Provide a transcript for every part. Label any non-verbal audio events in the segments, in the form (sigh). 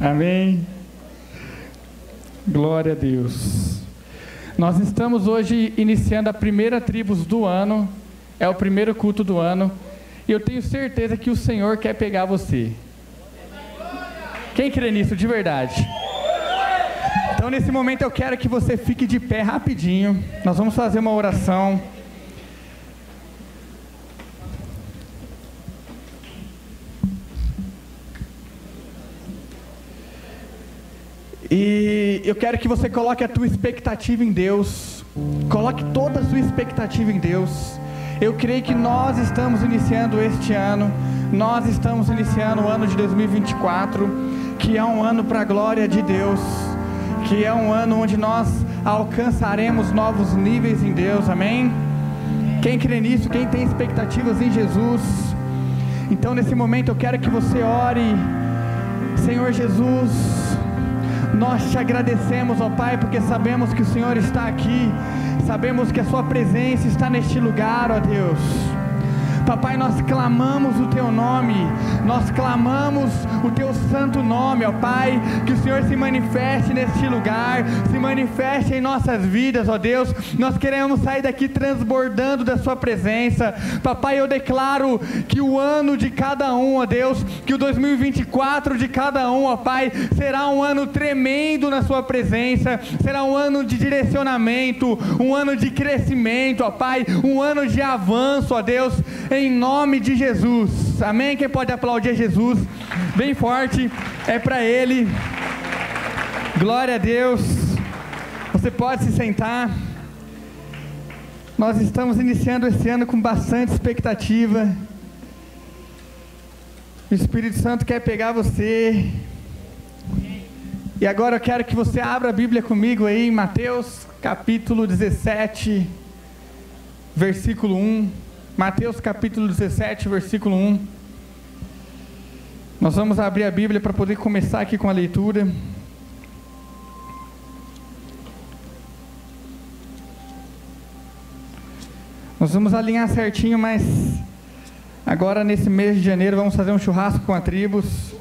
Amém. Glória a Deus. Nós estamos hoje iniciando a primeira tribos do ano, é o primeiro culto do ano, e eu tenho certeza que o Senhor quer pegar você. Quem crê nisso de verdade? Então, nesse momento, eu quero que você fique de pé rapidinho. Nós vamos fazer uma oração. Eu quero que você coloque a tua expectativa em Deus. Coloque toda a sua expectativa em Deus. Eu creio que nós estamos iniciando este ano, nós estamos iniciando o ano de 2024, que é um ano para a glória de Deus, que é um ano onde nós alcançaremos novos níveis em Deus, amém? Quem crê nisso, quem tem expectativas em Jesus, então nesse momento eu quero que você ore, Senhor Jesus, nós te agradecemos, ó Pai, porque sabemos que o Senhor está aqui, sabemos que a Sua presença está neste lugar, ó Deus. Papai, nós clamamos o teu nome, nós clamamos o teu santo nome, ó Pai, que o Senhor se manifeste neste lugar, se manifeste em nossas vidas, ó Deus. Nós queremos sair daqui transbordando da Sua presença. Papai, eu declaro que o ano de cada um, ó Deus, que o 2024 de cada um, ó Pai, será um ano tremendo na Sua presença, será um ano de direcionamento, um ano de crescimento, ó Pai, um ano de avanço, ó Deus em nome de Jesus. Amém? Quem pode aplaudir Jesus? Bem forte, é para Ele. Glória a Deus. Você pode se sentar. Nós estamos iniciando esse ano com bastante expectativa. O Espírito Santo quer pegar você. E agora eu quero que você abra a Bíblia comigo aí em Mateus capítulo 17, versículo 1. Mateus capítulo 17, versículo 1. Nós vamos abrir a Bíblia para poder começar aqui com a leitura. Nós vamos alinhar certinho, mas agora nesse mês de janeiro vamos fazer um churrasco com a tribos.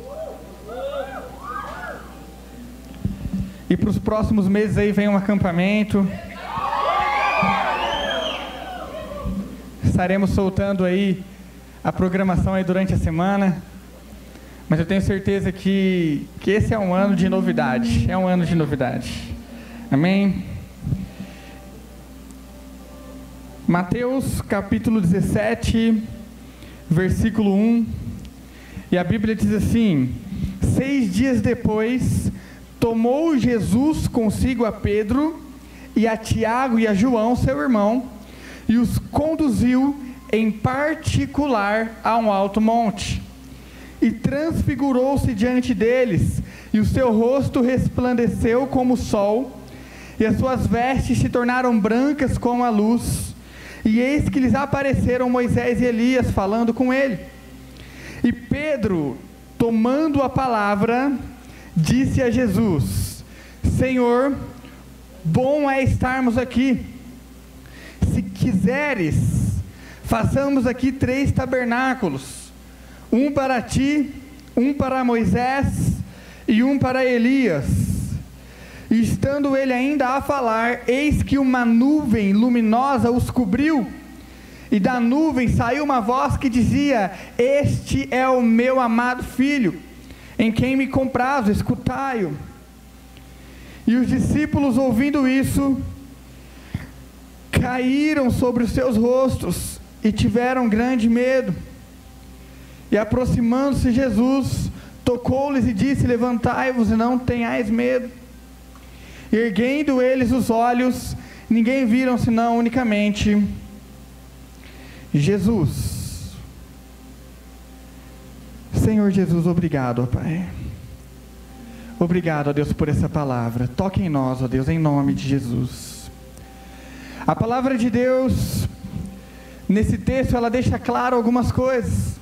E para os próximos meses aí vem um acampamento. Estaremos soltando aí a programação aí durante a semana. Mas eu tenho certeza que, que esse é um ano de novidade. É um ano de novidade. Amém? Mateus capítulo 17, versículo 1. E a Bíblia diz assim: Seis dias depois, tomou Jesus consigo a Pedro e a Tiago e a João, seu irmão e os conduziu em particular a um alto monte. E transfigurou-se diante deles, e o seu rosto resplandeceu como o sol, e as suas vestes se tornaram brancas como a luz. E eis que lhes apareceram Moisés e Elias falando com ele. E Pedro, tomando a palavra, disse a Jesus: Senhor, bom é estarmos aqui quiseres, façamos aqui três tabernáculos: um para ti, um para Moisés e um para Elias. E estando ele ainda a falar, eis que uma nuvem luminosa os cobriu, e da nuvem saiu uma voz que dizia: Este é o meu amado filho, em quem me comprazo, escutai-o. E os discípulos, ouvindo isso, caíram sobre os seus rostos e tiveram grande medo. E aproximando-se Jesus, tocou-lhes e disse: Levantai-vos e não tenhais medo. Erguendo eles os olhos, ninguém viram senão unicamente Jesus. Senhor Jesus, obrigado, ó Pai. Obrigado, ó Deus, por essa palavra. Toque em nós, ó Deus, em nome de Jesus. A palavra de Deus, nesse texto, ela deixa claro algumas coisas.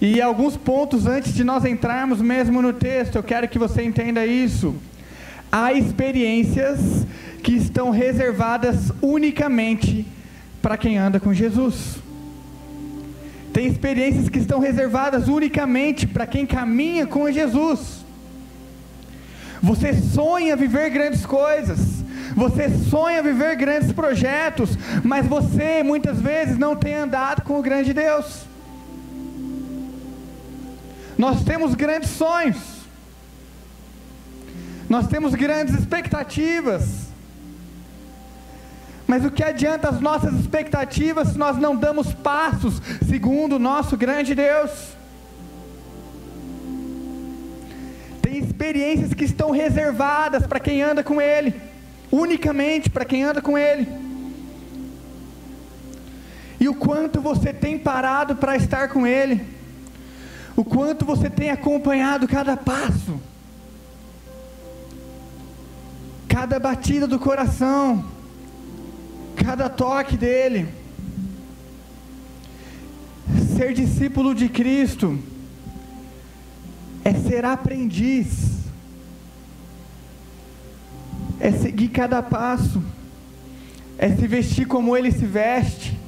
E alguns pontos antes de nós entrarmos mesmo no texto, eu quero que você entenda isso. Há experiências que estão reservadas unicamente para quem anda com Jesus. Tem experiências que estão reservadas unicamente para quem caminha com Jesus. Você sonha viver grandes coisas. Você sonha viver grandes projetos, mas você muitas vezes não tem andado com o grande Deus. Nós temos grandes sonhos. Nós temos grandes expectativas. Mas o que adianta as nossas expectativas se nós não damos passos segundo o nosso grande Deus? Tem experiências que estão reservadas para quem anda com Ele, unicamente para quem anda com Ele. E o quanto você tem parado para estar com Ele, o quanto você tem acompanhado cada passo, cada batida do coração, cada toque dele. Ser discípulo de Cristo é ser aprendiz, é seguir cada passo, é se vestir como ele se veste,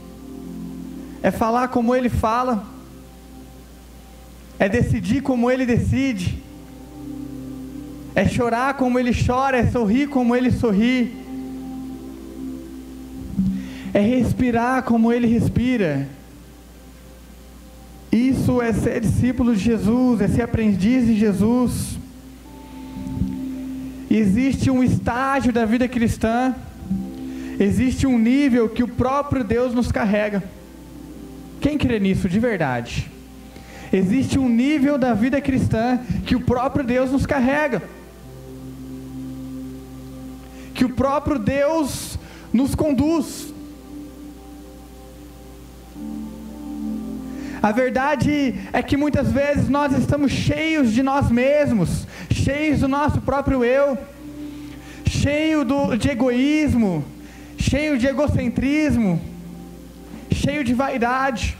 é falar como ele fala, é decidir como ele decide, é chorar como ele chora, é sorrir como ele sorri. É respirar como ele respira. Isso é ser discípulo de Jesus, é ser aprendiz de Jesus. Existe um estágio da vida cristã, existe um nível que o próprio Deus nos carrega. Quem crê nisso de verdade? Existe um nível da vida cristã que o próprio Deus nos carrega. Que o próprio Deus nos conduz. A verdade é que muitas vezes nós estamos cheios de nós mesmos, cheios do nosso próprio eu, cheio do, de egoísmo, cheio de egocentrismo, cheio de vaidade,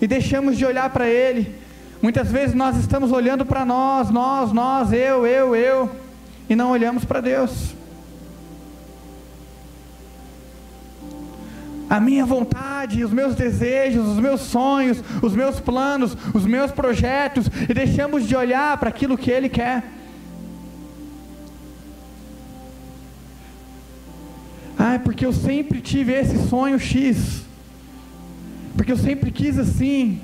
e deixamos de olhar para Ele. Muitas vezes nós estamos olhando para nós, nós, nós, eu, eu, eu, e não olhamos para Deus. A minha vontade, os meus desejos, os meus sonhos, os meus planos, os meus projetos, e deixamos de olhar para aquilo que Ele quer. Ah, porque eu sempre tive esse sonho X, porque eu sempre quis assim.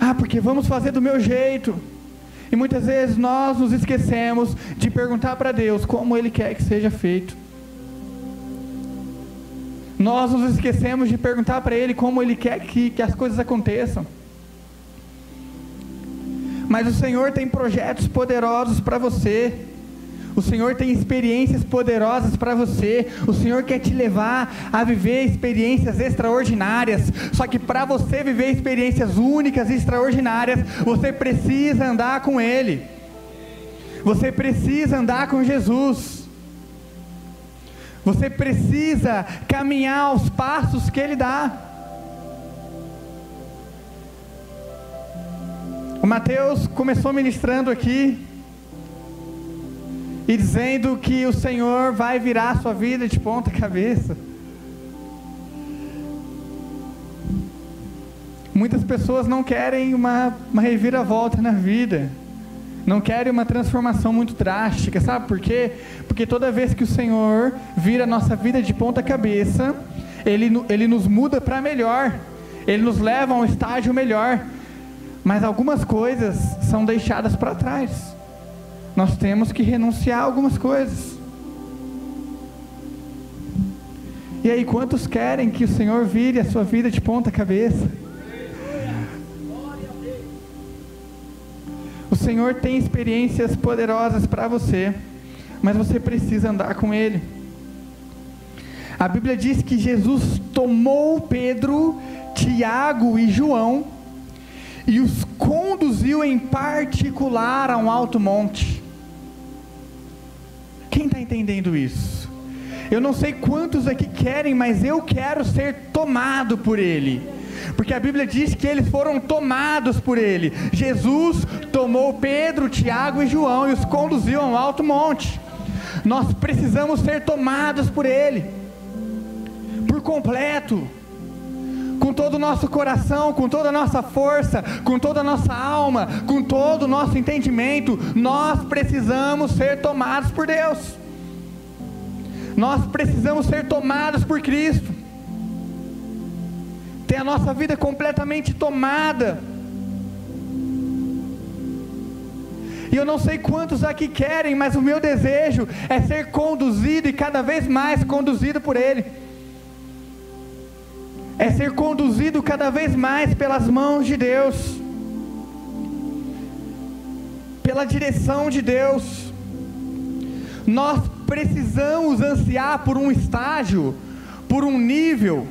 Ah, porque vamos fazer do meu jeito. E muitas vezes nós nos esquecemos de perguntar para Deus como Ele quer que seja feito. Nós nos esquecemos de perguntar para Ele como Ele quer que, que as coisas aconteçam. Mas o Senhor tem projetos poderosos para você. O Senhor tem experiências poderosas para você. O Senhor quer te levar a viver experiências extraordinárias. Só que para você viver experiências únicas e extraordinárias, você precisa andar com Ele. Você precisa andar com Jesus. Você precisa caminhar aos passos que Ele dá. O Mateus começou ministrando aqui e dizendo que o Senhor vai virar a sua vida de ponta cabeça. Muitas pessoas não querem uma, uma reviravolta na vida não querem uma transformação muito drástica, sabe por quê? Porque toda vez que o Senhor vira a nossa vida de ponta cabeça, Ele, ele nos muda para melhor, Ele nos leva a um estágio melhor, mas algumas coisas são deixadas para trás, nós temos que renunciar a algumas coisas. E aí, quantos querem que o Senhor vire a sua vida de ponta cabeça? O Senhor tem experiências poderosas para você, mas você precisa andar com Ele. A Bíblia diz que Jesus tomou Pedro, Tiago e João e os conduziu em particular a um alto monte. Quem está entendendo isso? Eu não sei quantos aqui querem, mas eu quero ser tomado por Ele porque a Bíblia diz que eles foram tomados por ele. Jesus tomou Pedro, Tiago e João e os conduziu a um alto monte. Nós precisamos ser tomados por ele, por completo, com todo o nosso coração, com toda a nossa força, com toda a nossa alma, com todo o nosso entendimento, nós precisamos ser tomados por Deus. Nós precisamos ser tomados por Cristo. Ter a nossa vida completamente tomada. E eu não sei quantos aqui querem, mas o meu desejo é ser conduzido e cada vez mais conduzido por Ele é ser conduzido cada vez mais pelas mãos de Deus, pela direção de Deus. Nós precisamos ansiar por um estágio, por um nível,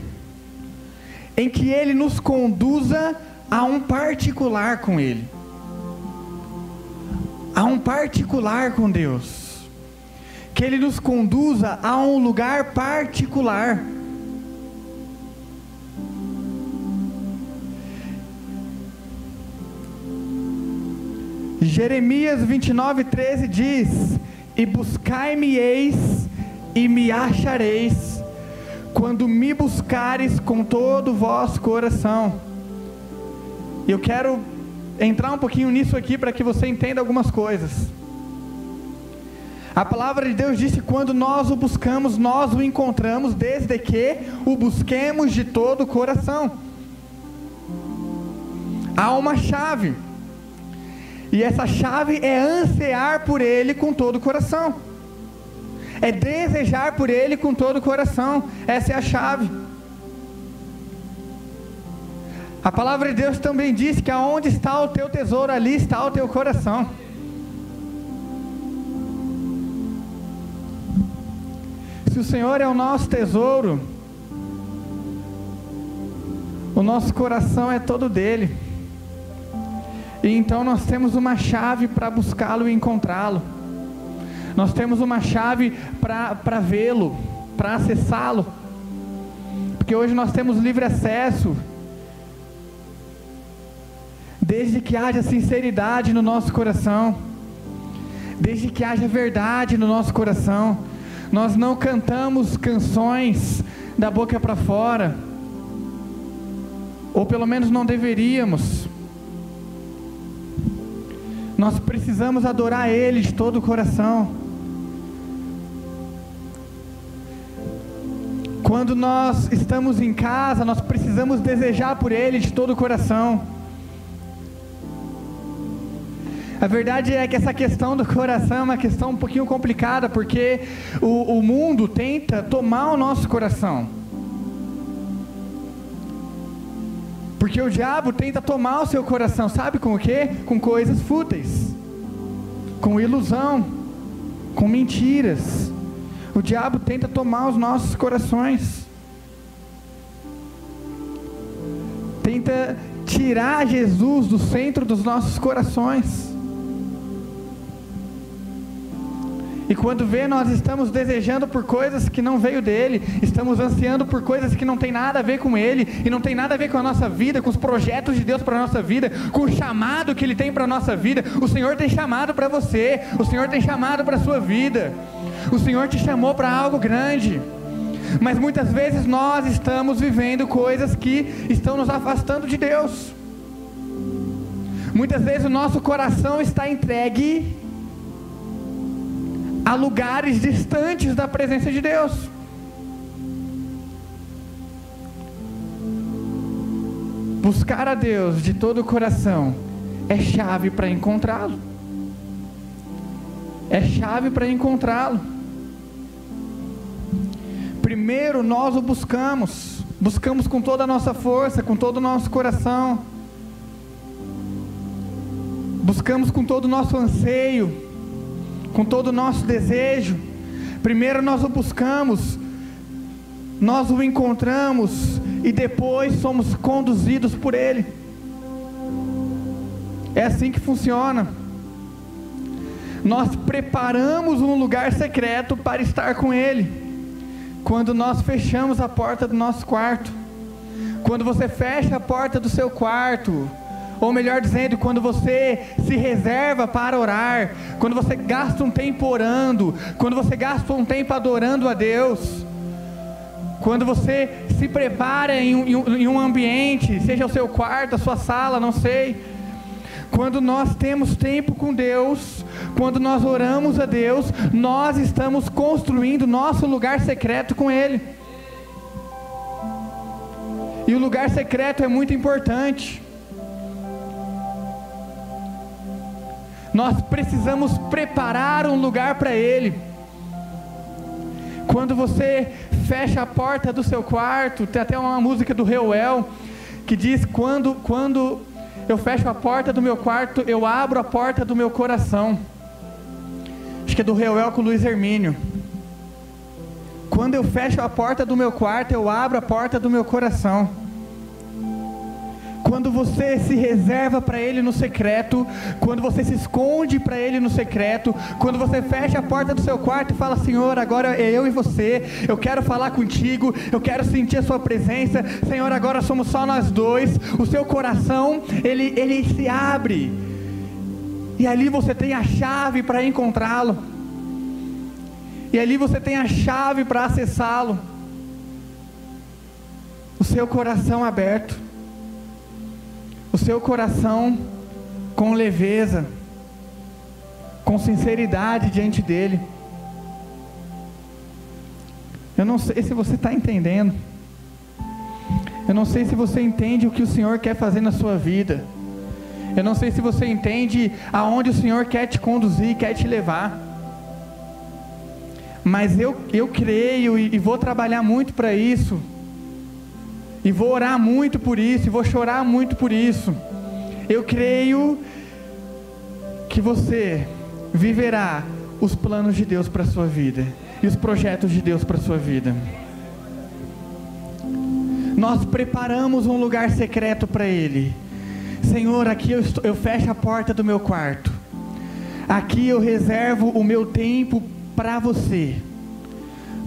em que Ele nos conduza a um particular com Ele, a um particular com Deus, que Ele nos conduza a um lugar particular. Jeremias 29, 13 diz: E buscai-me-eis e me achareis, quando me buscares com todo o vosso coração. Eu quero entrar um pouquinho nisso aqui para que você entenda algumas coisas. A palavra de Deus disse: quando nós o buscamos, nós o encontramos, desde que o busquemos de todo o coração. Há uma chave. E essa chave é ansiar por Ele com todo o coração. É desejar por Ele com todo o coração. Essa é a chave. A palavra de Deus também diz que aonde está o teu tesouro, ali está o teu coração. Se o Senhor é o nosso tesouro, o nosso coração é todo dele. E então nós temos uma chave para buscá-lo e encontrá-lo. Nós temos uma chave para vê-lo, para acessá-lo. Porque hoje nós temos livre acesso. Desde que haja sinceridade no nosso coração. Desde que haja verdade no nosso coração. Nós não cantamos canções da boca para fora. Ou pelo menos não deveríamos nós precisamos adorar Ele de todo o coração. Quando nós estamos em casa, nós precisamos desejar por Ele de todo o coração. A verdade é que essa questão do coração é uma questão um pouquinho complicada, porque o, o mundo tenta tomar o nosso coração. Porque o diabo tenta tomar o seu coração, sabe com o quê? Com coisas fúteis, com ilusão, com mentiras. O diabo tenta tomar os nossos corações. Tenta tirar Jesus do centro dos nossos corações. E quando vê, nós estamos desejando por coisas que não veio dele, estamos ansiando por coisas que não tem nada a ver com ele, e não tem nada a ver com a nossa vida, com os projetos de Deus para a nossa vida, com o chamado que ele tem para a nossa vida. O Senhor tem chamado para você, o Senhor tem chamado para a sua vida, o Senhor te chamou para algo grande. Mas muitas vezes nós estamos vivendo coisas que estão nos afastando de Deus. Muitas vezes o nosso coração está entregue a lugares distantes da presença de Deus. Buscar a Deus de todo o coração é chave para encontrá-lo. É chave para encontrá-lo. Primeiro nós o buscamos, buscamos com toda a nossa força, com todo o nosso coração, buscamos com todo o nosso anseio, com todo o nosso desejo. Primeiro nós o buscamos, nós o encontramos e depois somos conduzidos por Ele. É assim que funciona. Nós preparamos um lugar secreto para estar com Ele. Quando nós fechamos a porta do nosso quarto, quando você fecha a porta do seu quarto, ou melhor dizendo, quando você se reserva para orar, quando você gasta um tempo orando, quando você gasta um tempo adorando a Deus, Quando você se prepara em um, em um ambiente, seja o seu quarto, a sua sala, não sei. Quando nós temos tempo com Deus, quando nós oramos a Deus, nós estamos construindo nosso lugar secreto com Ele. E o lugar secreto é muito importante. Nós precisamos preparar um lugar para Ele. Quando você fecha a porta do seu quarto, tem até uma música do Reuel que diz: quando, quando eu fecho a porta do meu quarto, eu abro a porta do meu coração. Acho que é do Reuel com o Luiz Hermínio. Quando eu fecho a porta do meu quarto, eu abro a porta do meu coração. Quando você se reserva para Ele no secreto, quando você se esconde para Ele no secreto, quando você fecha a porta do seu quarto e fala: Senhor, agora é eu e você, eu quero falar contigo, eu quero sentir a Sua presença, Senhor, agora somos só nós dois. O seu coração, ele, ele se abre, e ali você tem a chave para encontrá-lo, e ali você tem a chave para acessá-lo. O seu coração aberto o seu coração com leveza, com sinceridade diante dEle. Eu não sei se você está entendendo. Eu não sei se você entende o que o Senhor quer fazer na sua vida. Eu não sei se você entende aonde o Senhor quer te conduzir, quer te levar. Mas eu, eu creio e, e vou trabalhar muito para isso e vou orar muito por isso, e vou chorar muito por isso. Eu creio que você viverá os planos de Deus para a sua vida e os projetos de Deus para a sua vida. Nós preparamos um lugar secreto para Ele. Senhor, aqui eu, estou, eu fecho a porta do meu quarto. Aqui eu reservo o meu tempo para você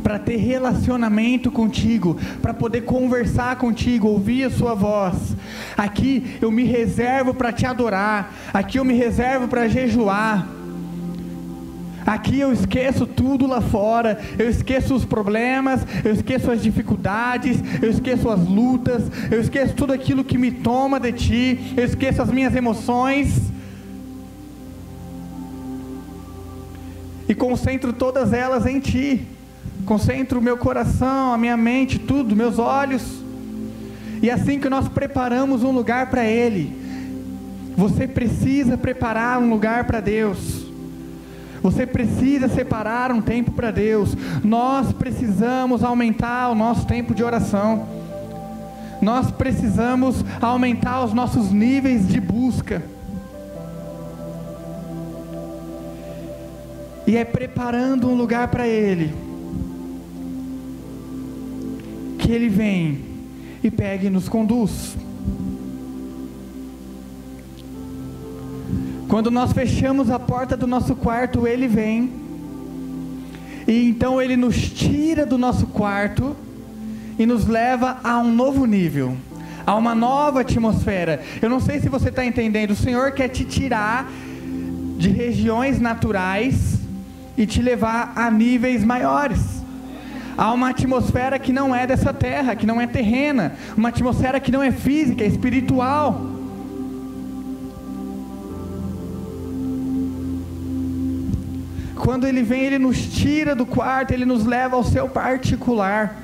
para ter relacionamento contigo, para poder conversar contigo, ouvir a sua voz. Aqui eu me reservo para te adorar, aqui eu me reservo para jejuar. Aqui eu esqueço tudo lá fora, eu esqueço os problemas, eu esqueço as dificuldades, eu esqueço as lutas, eu esqueço tudo aquilo que me toma de ti, eu esqueço as minhas emoções. E concentro todas elas em ti concentro o meu coração, a minha mente, tudo, meus olhos. E assim que nós preparamos um lugar para Ele, você precisa preparar um lugar para Deus. Você precisa separar um tempo para Deus. Nós precisamos aumentar o nosso tempo de oração. Nós precisamos aumentar os nossos níveis de busca. E é preparando um lugar para Ele que Ele vem e pega e nos conduz. Quando nós fechamos a porta do nosso quarto, Ele vem, e então Ele nos tira do nosso quarto e nos leva a um novo nível, a uma nova atmosfera. Eu não sei se você está entendendo, o Senhor quer te tirar de regiões naturais e te levar a níveis maiores. Há uma atmosfera que não é dessa terra, que não é terrena, uma atmosfera que não é física, é espiritual. Quando ele vem, ele nos tira do quarto, ele nos leva ao seu particular.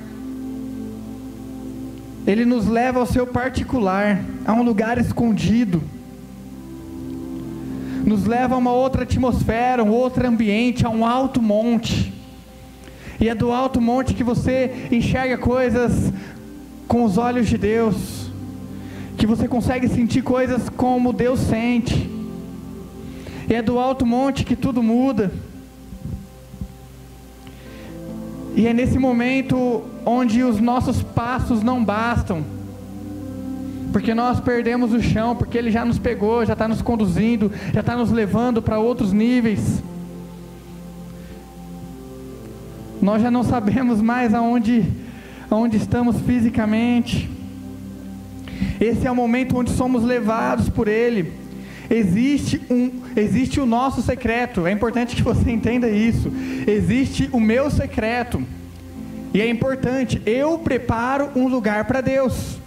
Ele nos leva ao seu particular, a um lugar escondido. Nos leva a uma outra atmosfera, um outro ambiente, a um alto monte. E é do alto monte que você enxerga coisas com os olhos de Deus, que você consegue sentir coisas como Deus sente. E é do alto monte que tudo muda. E é nesse momento onde os nossos passos não bastam, porque nós perdemos o chão, porque Ele já nos pegou, já está nos conduzindo, já está nos levando para outros níveis. Nós já não sabemos mais aonde, aonde estamos fisicamente. Esse é o momento onde somos levados por Ele. Existe um, existe o nosso secreto. É importante que você (laughs) entenda isso. Existe o meu secreto. E é importante, eu preparo um lugar para Deus.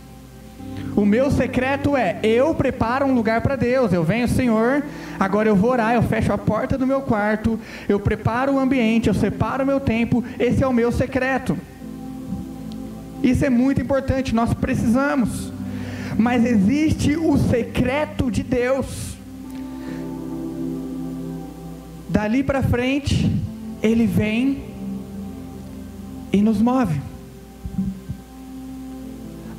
O meu secreto é: eu preparo um lugar para Deus. Eu venho, Senhor, agora eu vou orar, eu fecho a porta do meu quarto, eu preparo o ambiente, eu separo o meu tempo. Esse é o meu secreto. Isso é muito importante, nós precisamos. Mas existe o secreto de Deus. Dali para frente, ele vem e nos move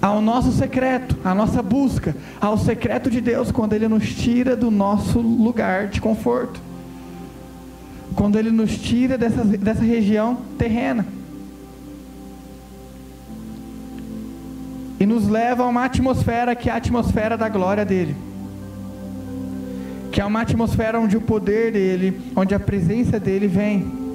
ao nosso secreto, à nossa busca, ao secreto de Deus, quando Ele nos tira do nosso lugar de conforto, quando Ele nos tira dessa, dessa região terrena. E nos leva a uma atmosfera que é a atmosfera da glória dEle, que é uma atmosfera onde o poder dEle, onde a presença dEle vem.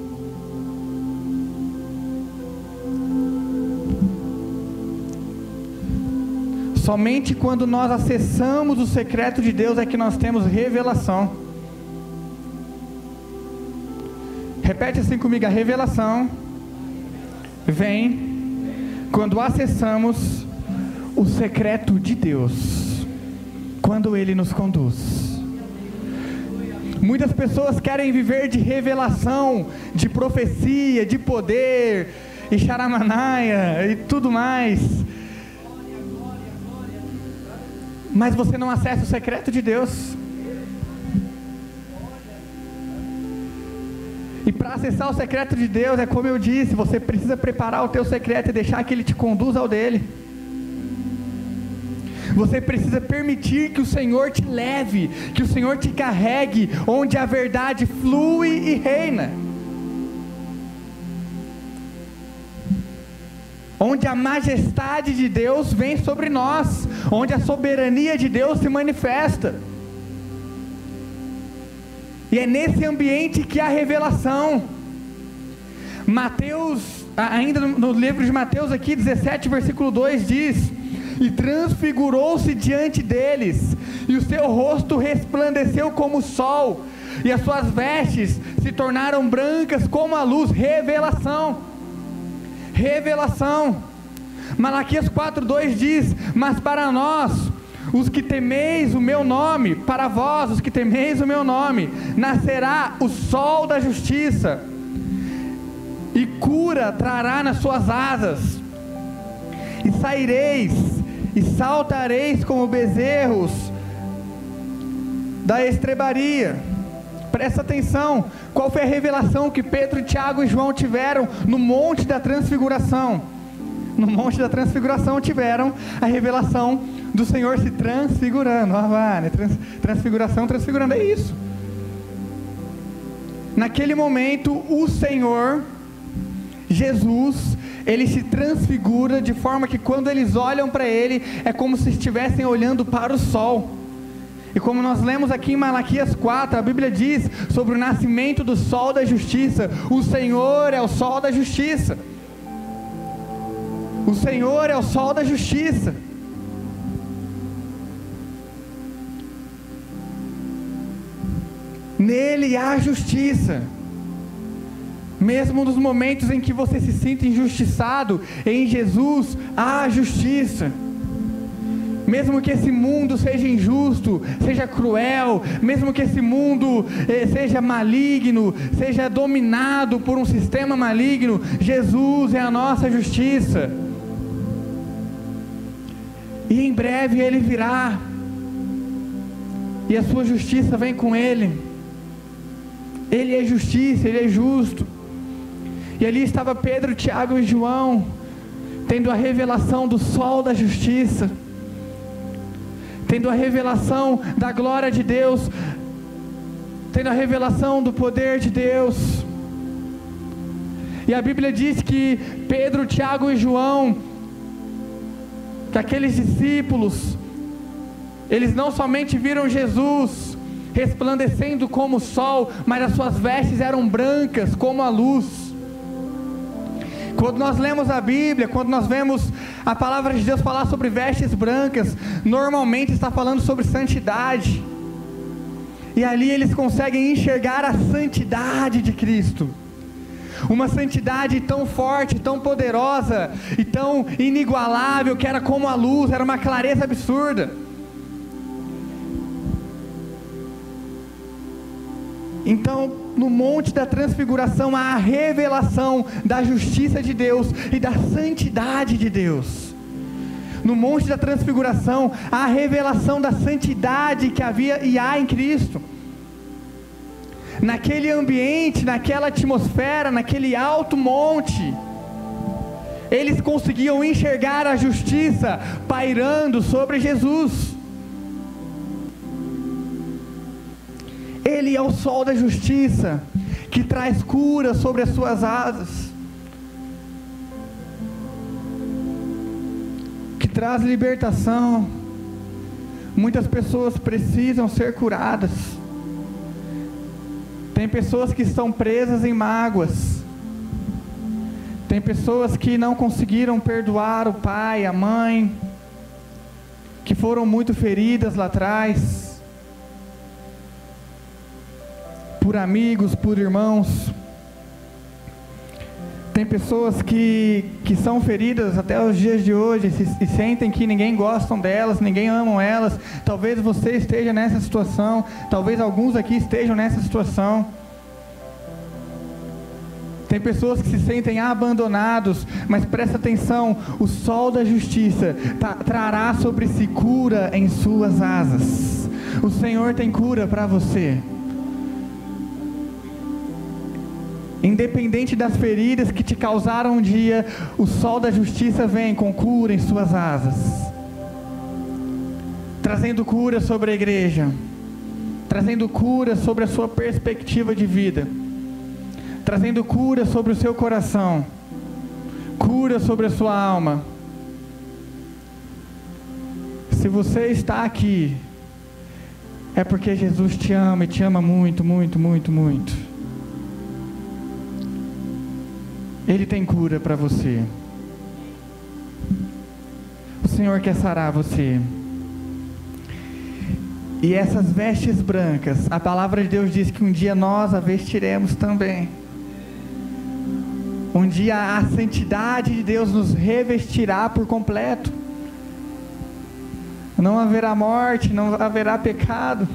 Somente quando nós acessamos o secreto de Deus é que nós temos revelação. Repete assim comigo: a revelação vem quando acessamos o secreto de Deus, quando Ele nos conduz. Muitas pessoas querem viver de revelação, de profecia, de poder, e charamanaia e tudo mais mas você não acessa o secreto de Deus. E para acessar o secreto de Deus, é como eu disse, você precisa preparar o teu secreto e deixar que ele te conduza ao dele. Você precisa permitir que o Senhor te leve, que o Senhor te carregue, onde a verdade flui e reina. Onde a majestade de Deus vem sobre nós, onde a soberania de Deus se manifesta. E é nesse ambiente que há revelação. Mateus, ainda no livro de Mateus aqui, 17, versículo 2 diz: E transfigurou-se diante deles, e o seu rosto resplandeceu como o sol, e as suas vestes se tornaram brancas como a luz. Revelação revelação. Malaquias 4:2 diz: "Mas para nós, os que temeis o meu nome, para vós, os que temeis o meu nome, nascerá o sol da justiça, e cura trará nas suas asas, e saireis e saltareis como bezerros da estrebaria." Presta atenção, qual foi a revelação que Pedro, Tiago e João tiveram no Monte da Transfiguração? No Monte da Transfiguração tiveram a revelação do Senhor se transfigurando. Ah, né? Trans, transfiguração, transfigurando, é isso. Naquele momento, o Senhor, Jesus, ele se transfigura de forma que quando eles olham para ele, é como se estivessem olhando para o sol. E como nós lemos aqui em Malaquias 4, a Bíblia diz sobre o nascimento do sol da justiça: o Senhor é o sol da justiça. O Senhor é o sol da justiça. Nele há justiça. Mesmo nos momentos em que você se sinta injustiçado, em Jesus há justiça mesmo que esse mundo seja injusto, seja cruel, mesmo que esse mundo eh, seja maligno, seja dominado por um sistema maligno, Jesus é a nossa justiça. E em breve ele virá, e a sua justiça vem com ele. Ele é justiça, ele é justo. E ali estava Pedro, Tiago e João, tendo a revelação do sol da justiça tendo a revelação da glória de Deus, tendo a revelação do poder de Deus. E a Bíblia diz que Pedro, Tiago e João, que aqueles discípulos, eles não somente viram Jesus resplandecendo como o sol, mas as suas vestes eram brancas como a luz. Quando nós lemos a Bíblia, quando nós vemos a palavra de Deus falar sobre vestes brancas, normalmente está falando sobre santidade. E ali eles conseguem enxergar a santidade de Cristo. uma santidade tão forte, tão poderosa e tão inigualável que era como a luz, era uma clareza absurda. Então, no Monte da Transfiguração, a revelação da justiça de Deus e da santidade de Deus. No Monte da Transfiguração, a revelação da santidade que havia e há em Cristo. Naquele ambiente, naquela atmosfera, naquele alto monte, eles conseguiam enxergar a justiça pairando sobre Jesus. Ele é o sol da justiça, que traz cura sobre as suas asas, que traz libertação. Muitas pessoas precisam ser curadas. Tem pessoas que estão presas em mágoas. Tem pessoas que não conseguiram perdoar o pai, a mãe, que foram muito feridas lá atrás por amigos, por irmãos. Tem pessoas que, que são feridas até os dias de hoje e, e sentem que ninguém gosta delas, ninguém ama elas. Talvez você esteja nessa situação, talvez alguns aqui estejam nessa situação. Tem pessoas que se sentem abandonados, mas presta atenção: o sol da justiça trará sobre si cura em suas asas. O Senhor tem cura para você. Independente das feridas que te causaram um dia, o sol da justiça vem com cura em suas asas, trazendo cura sobre a igreja, trazendo cura sobre a sua perspectiva de vida, trazendo cura sobre o seu coração, cura sobre a sua alma. Se você está aqui, é porque Jesus te ama e te ama muito, muito, muito, muito. Ele tem cura para você. O Senhor quer sarar você. E essas vestes brancas, a palavra de Deus diz que um dia nós a vestiremos também. Um dia a santidade de Deus nos revestirá por completo. Não haverá morte, não haverá pecado.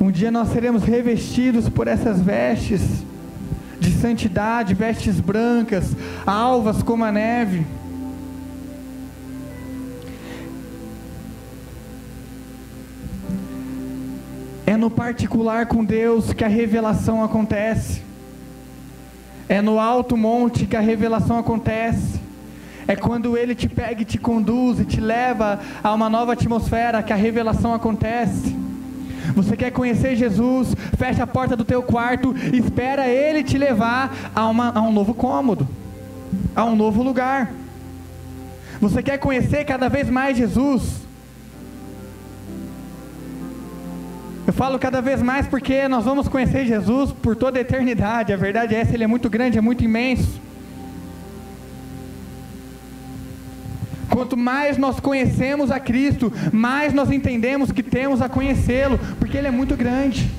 Um dia nós seremos revestidos por essas vestes de santidade, vestes brancas, alvas como a neve. É no particular com Deus que a revelação acontece. É no alto monte que a revelação acontece. É quando Ele te pega e te conduz e te leva a uma nova atmosfera que a revelação acontece. Você quer conhecer Jesus? Fecha a porta do teu quarto, espera Ele te levar a, uma, a um novo cômodo, a um novo lugar. Você quer conhecer cada vez mais Jesus? Eu falo cada vez mais porque nós vamos conhecer Jesus por toda a eternidade. A verdade é essa, Ele é muito grande, é muito imenso. Quanto mais nós conhecemos a Cristo, mais nós entendemos que temos a conhecê-lo, porque Ele é muito grande.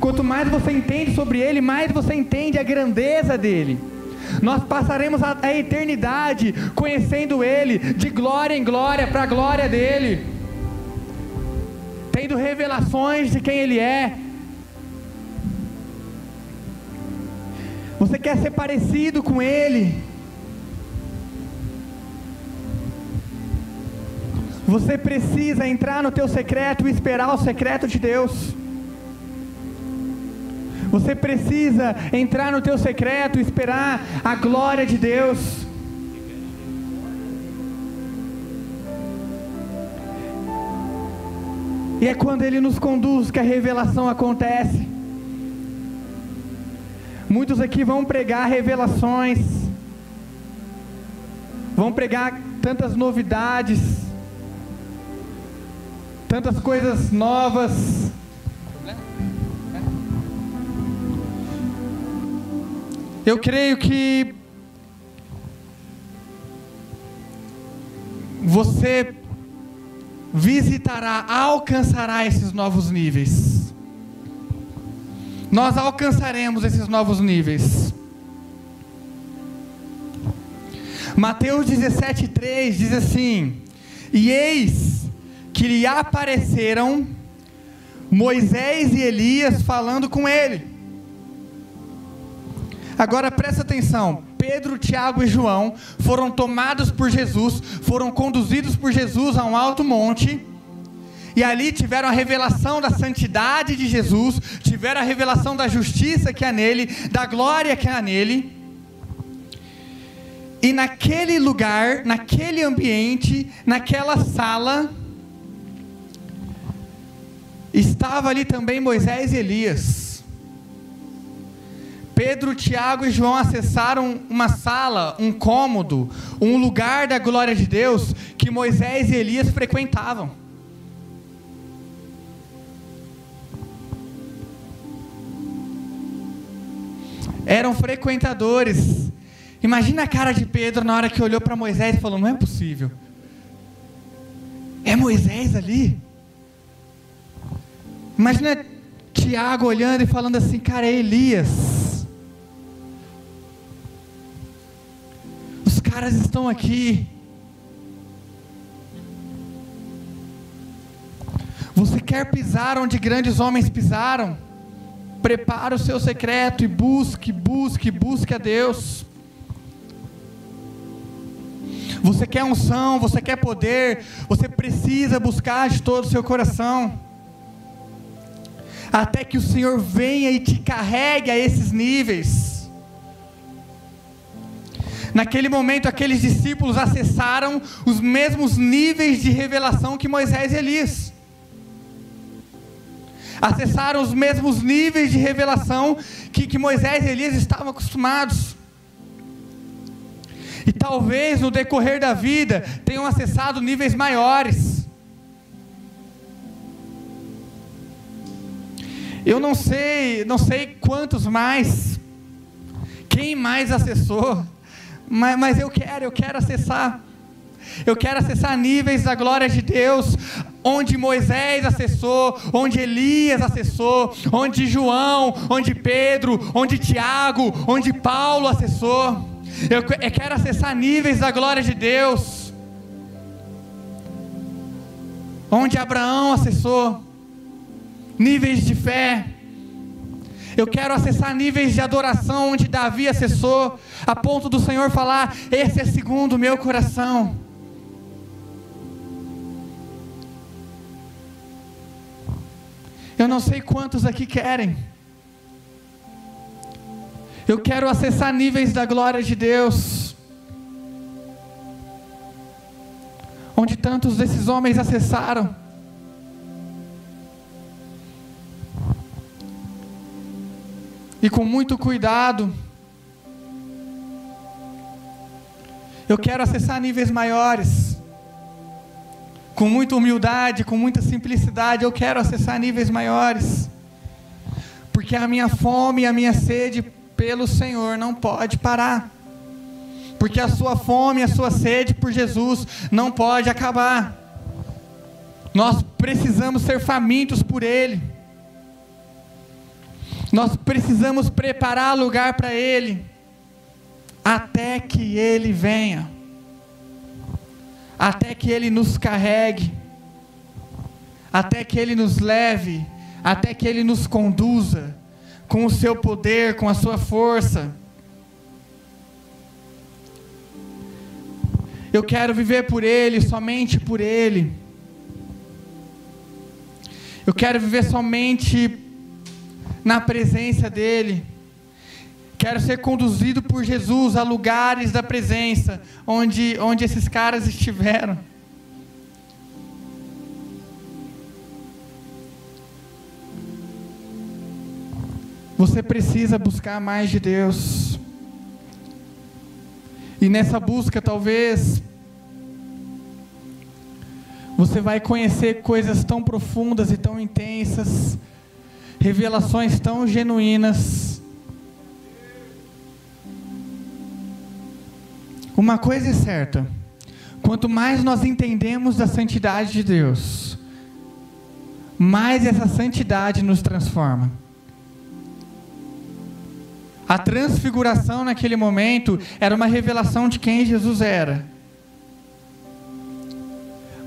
Quanto mais você entende sobre Ele, mais você entende a grandeza dele. Nós passaremos a, a eternidade conhecendo Ele, de glória em glória, para a glória dele, tendo revelações de quem Ele é. Você quer ser parecido com Ele? Você precisa entrar no teu secreto e esperar o secreto de Deus. Você precisa entrar no teu secreto e esperar a glória de Deus. E é quando Ele nos conduz que a revelação acontece. Muitos aqui vão pregar revelações, vão pregar tantas novidades, tantas coisas novas. Eu creio que você visitará, alcançará esses novos níveis. nós alcançaremos esses novos níveis. Mateus 17,3 diz assim: E eis que lhe apareceram Moisés e Elias falando com ele. Agora presta atenção: Pedro, Tiago e João foram tomados por Jesus, foram conduzidos por Jesus a um alto monte. E ali tiveram a revelação da santidade de Jesus, tiveram a revelação da justiça que há nele, da glória que há nele. E naquele lugar, naquele ambiente, naquela sala, estava ali também Moisés e Elias. Pedro, Tiago e João acessaram uma sala, um cômodo, um lugar da glória de Deus que Moisés e Elias frequentavam. Eram frequentadores. Imagina a cara de Pedro na hora que olhou para Moisés e falou: Não é possível. É Moisés ali? Imagina Tiago olhando e falando assim, cara, é Elias. Os caras estão aqui. Você quer pisar onde grandes homens pisaram? Prepare o seu secreto e busque, busque, busque a Deus. Você quer unção, você quer poder, você precisa buscar de todo o seu coração até que o Senhor venha e te carregue a esses níveis. Naquele momento, aqueles discípulos acessaram os mesmos níveis de revelação que Moisés e Elias. Acessaram os mesmos níveis de revelação que, que Moisés e Elias estavam acostumados. E talvez no decorrer da vida tenham acessado níveis maiores. Eu não sei, não sei quantos mais, quem mais acessou, mas, mas eu quero, eu quero acessar. Eu quero acessar níveis da glória de Deus, onde Moisés acessou, onde Elias acessou, onde João, onde Pedro, onde Tiago, onde Paulo acessou. Eu, eu quero acessar níveis da glória de Deus, onde Abraão acessou níveis de fé. Eu quero acessar níveis de adoração onde Davi acessou, a ponto do Senhor falar: Esse é segundo o meu coração. Eu não sei quantos aqui querem. Eu quero acessar níveis da glória de Deus. Onde tantos desses homens acessaram. E com muito cuidado. Eu quero acessar níveis maiores. Com muita humildade, com muita simplicidade, eu quero acessar níveis maiores. Porque a minha fome e a minha sede pelo Senhor não pode parar. Porque a sua fome e a sua sede por Jesus não pode acabar. Nós precisamos ser famintos por Ele. Nós precisamos preparar lugar para Ele, até que Ele venha, até que Ele nos carregue, até que Ele nos leve, até que Ele nos conduza, com o seu poder, com a sua força. Eu quero viver por Ele, somente por Ele. Eu quero viver somente na presença dEle. Quero ser conduzido por Jesus a lugares da presença, onde, onde esses caras estiveram. Você precisa buscar mais de Deus. E nessa busca, talvez, você vai conhecer coisas tão profundas e tão intensas revelações tão genuínas. Uma coisa é certa: quanto mais nós entendemos da santidade de Deus, mais essa santidade nos transforma. A transfiguração naquele momento era uma revelação de quem Jesus era.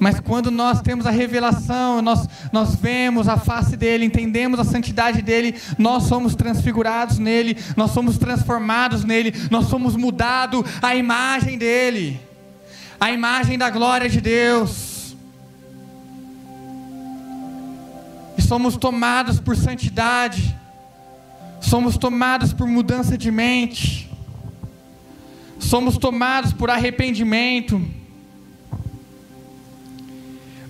Mas quando nós temos a revelação, nós, nós vemos a face dele, entendemos a santidade dele, nós somos transfigurados nele, nós somos transformados nele, nós somos mudados à imagem dele, à imagem da glória de Deus. E somos tomados por santidade, somos tomados por mudança de mente, somos tomados por arrependimento.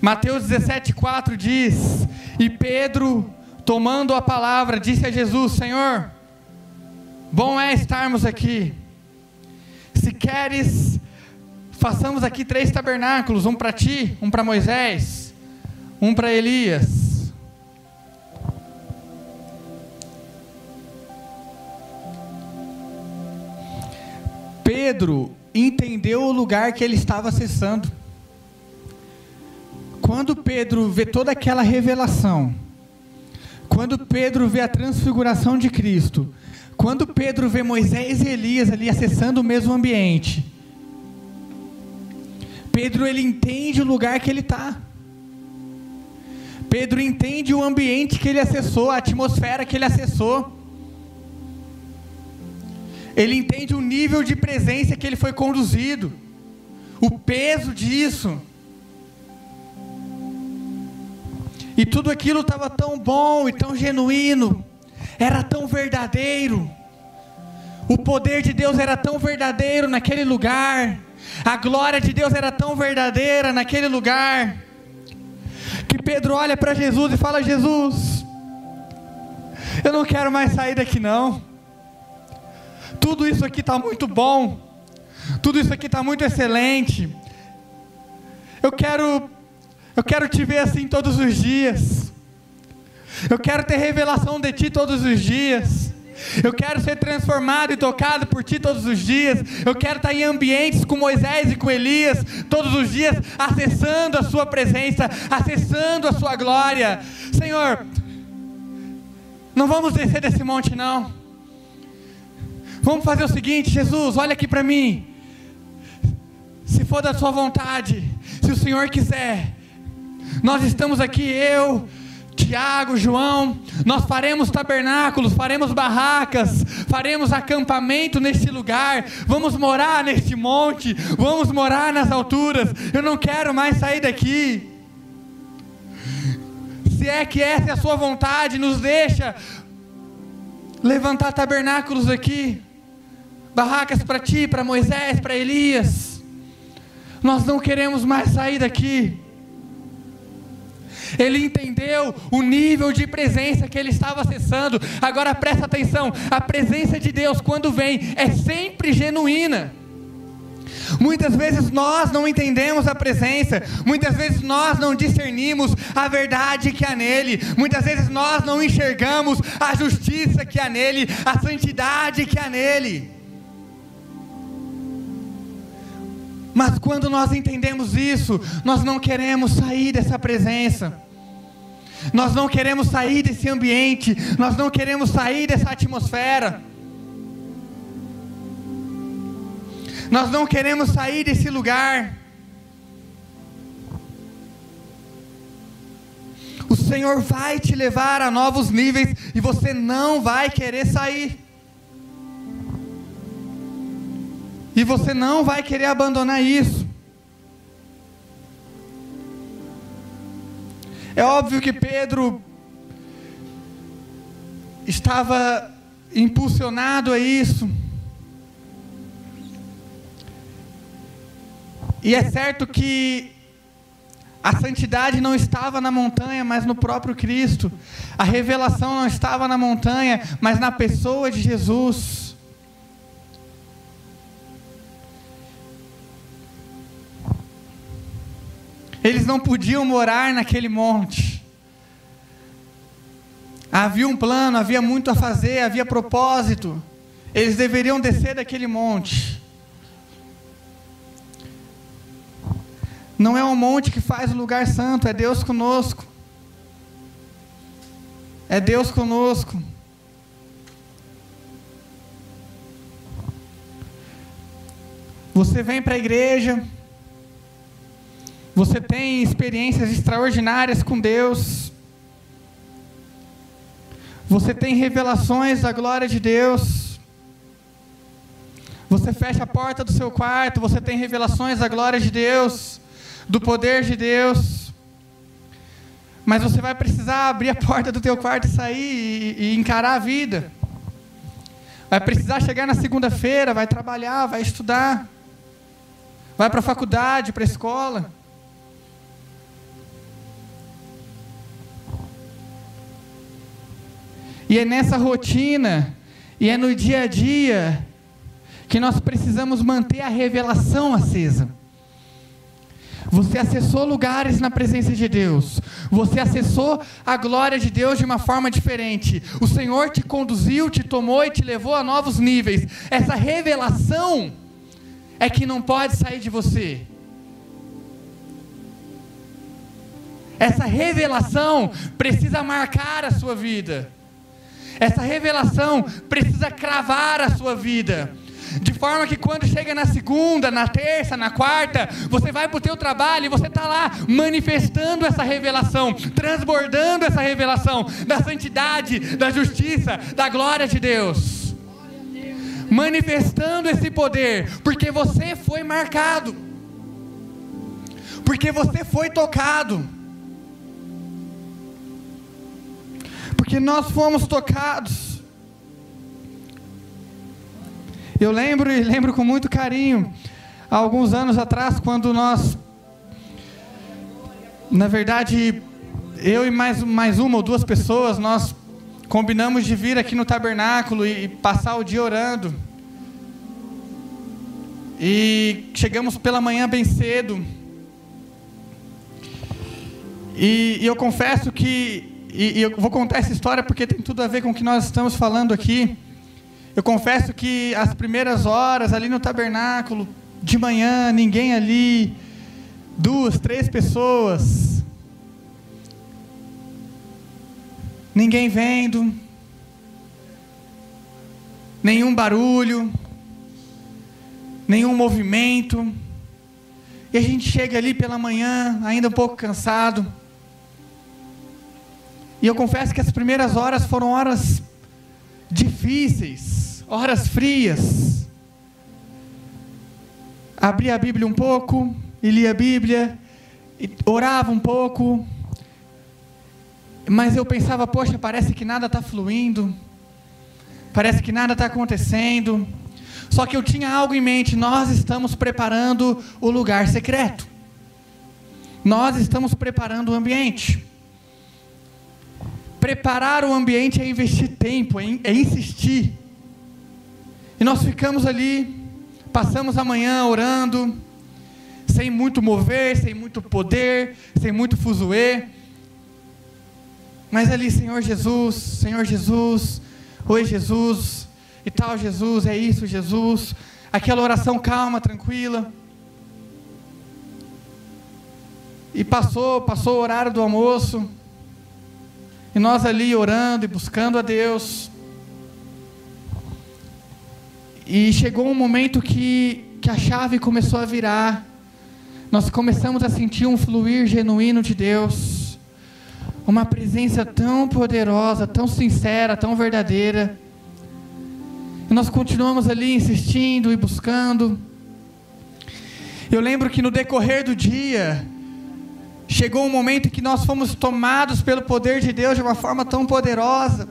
Mateus 17,4 diz: E Pedro, tomando a palavra, disse a Jesus: Senhor, bom é estarmos aqui. Se queres, façamos aqui três tabernáculos: um para ti, um para Moisés, um para Elias. Pedro entendeu o lugar que ele estava acessando quando Pedro vê toda aquela revelação, quando Pedro vê a transfiguração de Cristo, quando Pedro vê Moisés e Elias ali acessando o mesmo ambiente, Pedro ele entende o lugar que ele está. Pedro entende o ambiente que ele acessou, a atmosfera que ele acessou. Ele entende o nível de presença que ele foi conduzido, o peso disso. E tudo aquilo estava tão bom e tão genuíno, era tão verdadeiro. O poder de Deus era tão verdadeiro naquele lugar, a glória de Deus era tão verdadeira naquele lugar, que Pedro olha para Jesus e fala: Jesus, eu não quero mais sair daqui não. Tudo isso aqui está muito bom, tudo isso aqui está muito excelente. Eu quero eu quero te ver assim todos os dias. Eu quero ter revelação de ti todos os dias. Eu quero ser transformado e tocado por ti todos os dias. Eu quero estar em ambientes com Moisés e com Elias todos os dias, acessando a Sua presença, acessando a Sua glória. Senhor, não vamos descer desse monte, não. Vamos fazer o seguinte, Jesus, olha aqui para mim. Se for da Sua vontade, se o Senhor quiser, nós estamos aqui, eu, Tiago, João, nós faremos tabernáculos, faremos barracas, faremos acampamento neste lugar, vamos morar neste monte, vamos morar nas alturas. Eu não quero mais sair daqui. Se é que essa é a sua vontade, nos deixa levantar tabernáculos aqui, barracas para ti, para Moisés, para Elias. Nós não queremos mais sair daqui ele entendeu o nível de presença que ele estava acessando. Agora presta atenção: a presença de Deus, quando vem, é sempre genuína. Muitas vezes nós não entendemos a presença, muitas vezes nós não discernimos a verdade que há nele, muitas vezes nós não enxergamos a justiça que há nele, a santidade que há nele. Mas quando nós entendemos isso, nós não queremos sair dessa presença. Nós não queremos sair desse ambiente, nós não queremos sair dessa atmosfera. Nós não queremos sair desse lugar. O Senhor vai te levar a novos níveis e você não vai querer sair. E você não vai querer abandonar isso. É óbvio que Pedro estava impulsionado a isso. E é certo que a santidade não estava na montanha, mas no próprio Cristo. A revelação não estava na montanha, mas na pessoa de Jesus. Eles não podiam morar naquele monte. Havia um plano, havia muito a fazer, havia propósito. Eles deveriam descer daquele monte. Não é um monte que faz o lugar santo, é Deus conosco. É Deus conosco. Você vem para a igreja, você tem experiências extraordinárias com Deus, você tem revelações da glória de Deus, você fecha a porta do seu quarto, você tem revelações da glória de Deus, do poder de Deus. Mas você vai precisar abrir a porta do teu quarto e sair e, e encarar a vida. Vai precisar chegar na segunda-feira, vai trabalhar, vai estudar. Vai para a faculdade, para a escola. E é nessa rotina, e é no dia a dia, que nós precisamos manter a revelação acesa. Você acessou lugares na presença de Deus. Você acessou a glória de Deus de uma forma diferente. O Senhor te conduziu, te tomou e te levou a novos níveis. Essa revelação é que não pode sair de você. Essa revelação precisa marcar a sua vida. Essa revelação precisa cravar a sua vida. De forma que quando chega na segunda, na terça, na quarta, você vai para o teu trabalho e você está lá manifestando essa revelação, transbordando essa revelação da santidade, da justiça, da glória de Deus. Manifestando esse poder, porque você foi marcado, porque você foi tocado, porque nós fomos tocados. Eu lembro e lembro com muito carinho, há alguns anos atrás, quando nós, na verdade, eu e mais, mais uma ou duas pessoas, nós combinamos de vir aqui no tabernáculo e passar o dia orando. E chegamos pela manhã bem cedo. E, e eu confesso que, e, e eu vou contar essa história porque tem tudo a ver com o que nós estamos falando aqui. Eu confesso que as primeiras horas ali no tabernáculo, de manhã, ninguém ali, duas, três pessoas, ninguém vendo, nenhum barulho, nenhum movimento, e a gente chega ali pela manhã, ainda um pouco cansado, e eu confesso que as primeiras horas foram horas difíceis, horas frias. Abria a Bíblia um pouco, e lia a Bíblia, orava um pouco, mas eu pensava, poxa, parece que nada está fluindo, parece que nada está acontecendo. Só que eu tinha algo em mente: nós estamos preparando o lugar secreto, nós estamos preparando o ambiente. Preparar o ambiente é investir tempo, é, é insistir. E nós ficamos ali, passamos a manhã orando, sem muito mover, sem muito poder, sem muito fuzuê. Mas ali, Senhor Jesus, Senhor Jesus, oi Jesus, e tal Jesus, é isso Jesus. Aquela oração calma, tranquila. E passou, passou o horário do almoço. E nós ali orando e buscando a Deus. E chegou um momento que, que a chave começou a virar. Nós começamos a sentir um fluir genuíno de Deus. Uma presença tão poderosa, tão sincera, tão verdadeira. E nós continuamos ali insistindo e buscando. Eu lembro que no decorrer do dia, chegou um momento em que nós fomos tomados pelo poder de Deus de uma forma tão poderosa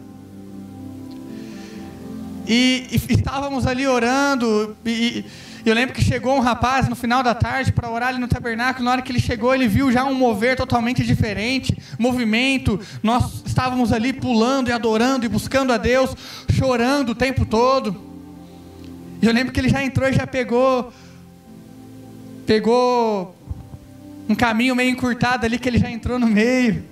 e, e (laughs) estávamos ali orando. E, e eu lembro que chegou um rapaz no final da tarde para orar ali no tabernáculo. Na hora que ele chegou, ele viu já um mover totalmente diferente, movimento. Nós estávamos ali pulando e adorando e buscando a Deus, chorando o tempo todo. E eu lembro que ele já entrou e já pegou, pegou um caminho meio encurtado ali que ele já entrou no meio.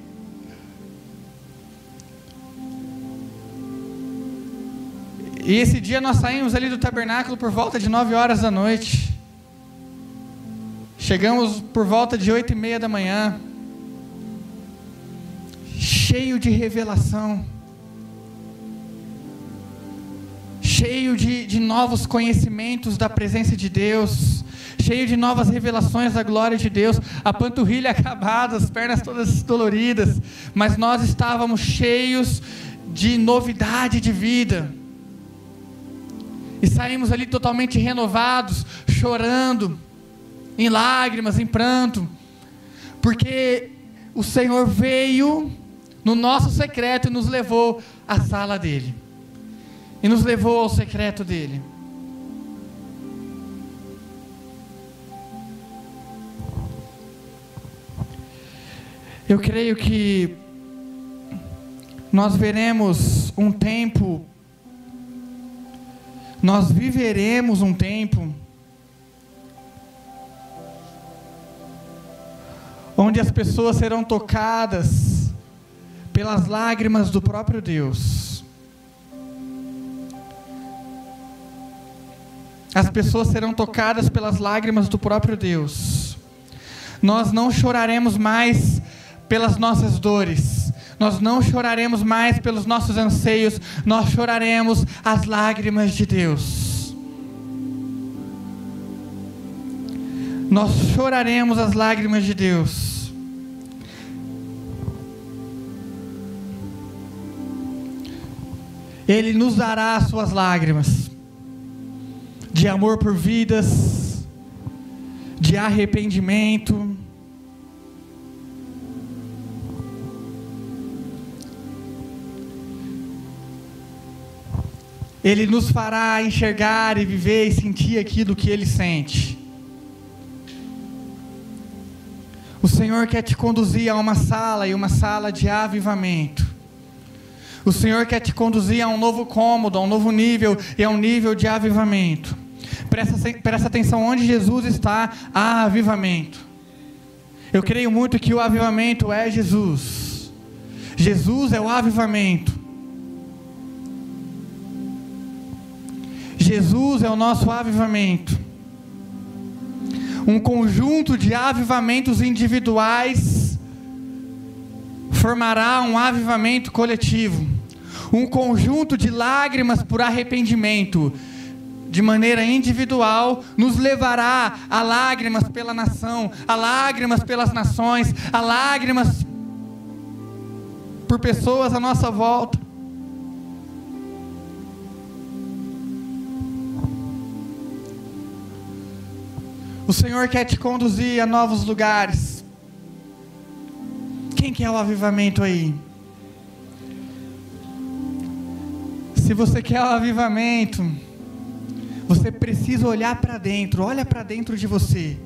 E esse dia nós saímos ali do tabernáculo por volta de nove horas da noite. Chegamos por volta de oito e meia da manhã. Cheio de revelação. Cheio de, de novos conhecimentos da presença de Deus. Cheio de novas revelações da glória de Deus, a panturrilha (laughs) acabada, as pernas todas doloridas, mas nós estávamos cheios de novidade de vida. E saímos ali totalmente renovados, chorando, em lágrimas, em pranto, porque o Senhor veio no nosso secreto e nos levou à sala dele, e nos levou ao secreto dele. Eu creio que nós veremos um tempo, nós viveremos um tempo, onde as pessoas serão tocadas pelas lágrimas do próprio Deus. As pessoas serão tocadas pelas lágrimas do próprio Deus. Nós não choraremos mais pelas nossas dores, nós não choraremos mais pelos nossos anseios, nós choraremos as lágrimas de Deus. Nós choraremos as lágrimas de Deus. Ele nos dará as suas lágrimas de amor por vidas, de arrependimento, Ele nos fará enxergar e viver e sentir aquilo que Ele sente. O Senhor quer te conduzir a uma sala e uma sala de avivamento. O Senhor quer te conduzir a um novo cômodo, a um novo nível e a um nível de avivamento. Presta, presta atenção onde Jesus está, há avivamento. Eu creio muito que o avivamento é Jesus. Jesus é o avivamento. Jesus é o nosso avivamento. Um conjunto de avivamentos individuais formará um avivamento coletivo. Um conjunto de lágrimas por arrependimento, de maneira individual, nos levará a lágrimas pela nação, a lágrimas pelas nações, a lágrimas por pessoas à nossa volta. O Senhor quer te conduzir a novos lugares. Quem quer o avivamento aí? Se você quer o avivamento, você precisa olhar para dentro. Olha para dentro de você.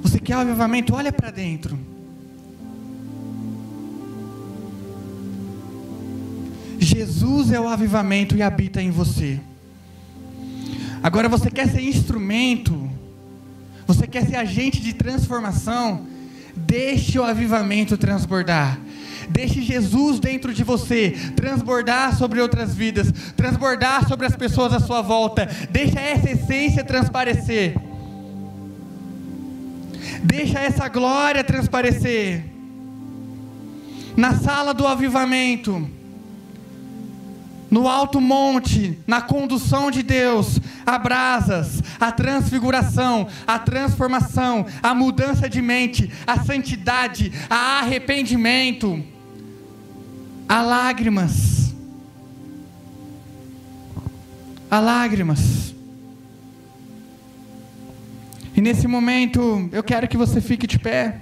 Você quer o avivamento? Olha para dentro. Jesus é o avivamento e habita em você. Agora você quer ser instrumento você quer ser agente de transformação? Deixe o avivamento transbordar. Deixe Jesus dentro de você, transbordar sobre outras vidas, transbordar sobre as pessoas à sua volta. Deixa essa essência transparecer. Deixa essa glória transparecer. Na sala do avivamento, no alto monte, na condução de Deus, a brasas, a transfiguração, a transformação, a mudança de mente, a santidade, a arrependimento, a lágrimas. A lágrimas. E nesse momento, eu quero que você fique de pé.